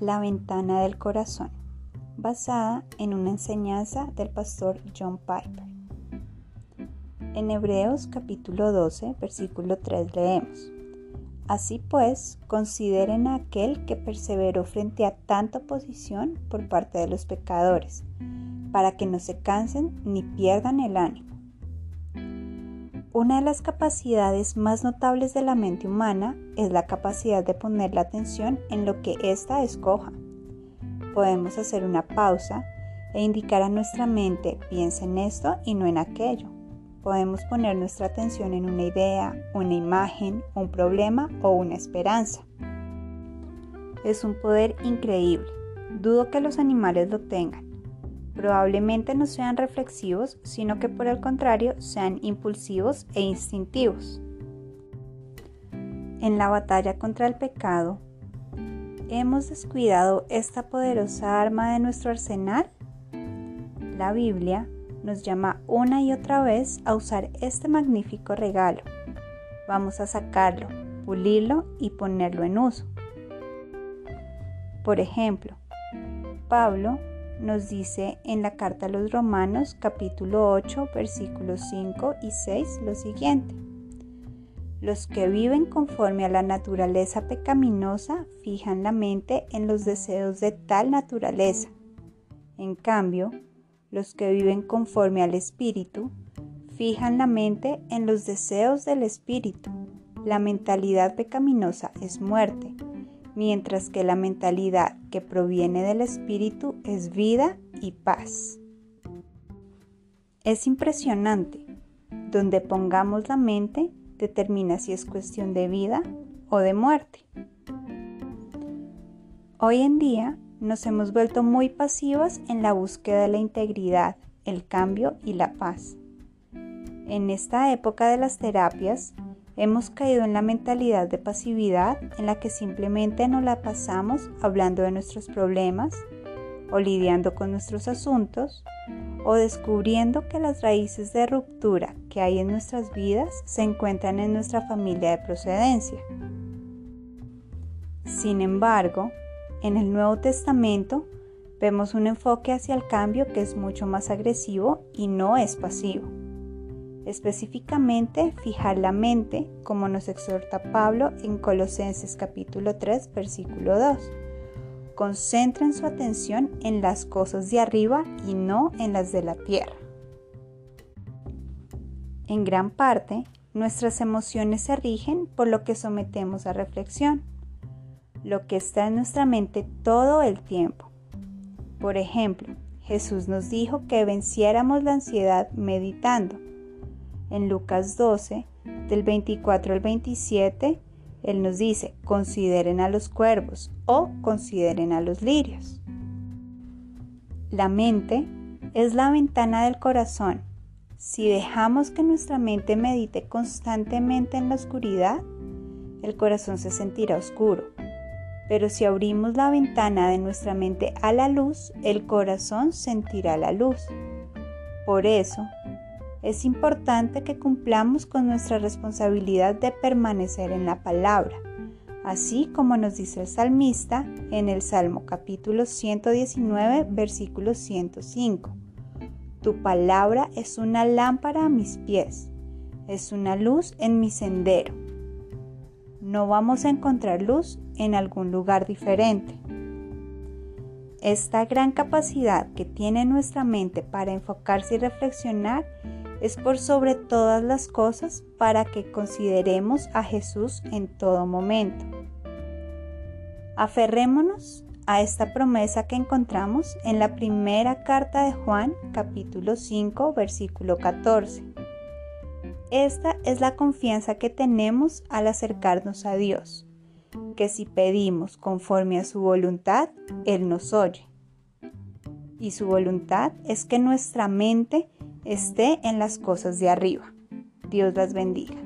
La ventana del corazón, basada en una enseñanza del pastor John Piper. En Hebreos capítulo 12, versículo 3 leemos, Así pues, consideren a aquel que perseveró frente a tanta oposición por parte de los pecadores, para que no se cansen ni pierdan el ánimo. Una de las capacidades más notables de la mente humana es la capacidad de poner la atención en lo que ésta escoja. Podemos hacer una pausa e indicar a nuestra mente piensa en esto y no en aquello. Podemos poner nuestra atención en una idea, una imagen, un problema o una esperanza. Es un poder increíble. Dudo que los animales lo tengan probablemente no sean reflexivos, sino que por el contrario sean impulsivos e instintivos. En la batalla contra el pecado, ¿hemos descuidado esta poderosa arma de nuestro arsenal? La Biblia nos llama una y otra vez a usar este magnífico regalo. Vamos a sacarlo, pulirlo y ponerlo en uso. Por ejemplo, Pablo nos dice en la carta a los Romanos capítulo 8 versículos 5 y 6 lo siguiente. Los que viven conforme a la naturaleza pecaminosa fijan la mente en los deseos de tal naturaleza. En cambio, los que viven conforme al Espíritu fijan la mente en los deseos del Espíritu. La mentalidad pecaminosa es muerte, mientras que la mentalidad que proviene del espíritu es vida y paz. Es impresionante. Donde pongamos la mente determina si es cuestión de vida o de muerte. Hoy en día nos hemos vuelto muy pasivas en la búsqueda de la integridad, el cambio y la paz. En esta época de las terapias, Hemos caído en la mentalidad de pasividad en la que simplemente nos la pasamos hablando de nuestros problemas o lidiando con nuestros asuntos o descubriendo que las raíces de ruptura que hay en nuestras vidas se encuentran en nuestra familia de procedencia. Sin embargo, en el Nuevo Testamento vemos un enfoque hacia el cambio que es mucho más agresivo y no es pasivo específicamente fijar la mente, como nos exhorta Pablo en Colosenses capítulo 3, versículo 2. Concentren su atención en las cosas de arriba y no en las de la tierra. En gran parte, nuestras emociones se rigen por lo que sometemos a reflexión, lo que está en nuestra mente todo el tiempo. Por ejemplo, Jesús nos dijo que venciéramos la ansiedad meditando en Lucas 12, del 24 al 27, Él nos dice, consideren a los cuervos o consideren a los lirios. La mente es la ventana del corazón. Si dejamos que nuestra mente medite constantemente en la oscuridad, el corazón se sentirá oscuro. Pero si abrimos la ventana de nuestra mente a la luz, el corazón sentirá la luz. Por eso, es importante que cumplamos con nuestra responsabilidad de permanecer en la palabra, así como nos dice el salmista en el Salmo capítulo 119, versículo 105. Tu palabra es una lámpara a mis pies, es una luz en mi sendero. No vamos a encontrar luz en algún lugar diferente. Esta gran capacidad que tiene nuestra mente para enfocarse y reflexionar es por sobre todas las cosas para que consideremos a Jesús en todo momento. Aferrémonos a esta promesa que encontramos en la primera carta de Juan capítulo 5 versículo 14. Esta es la confianza que tenemos al acercarnos a Dios, que si pedimos conforme a su voluntad, Él nos oye. Y su voluntad es que nuestra mente esté en las cosas de arriba. Dios las bendiga.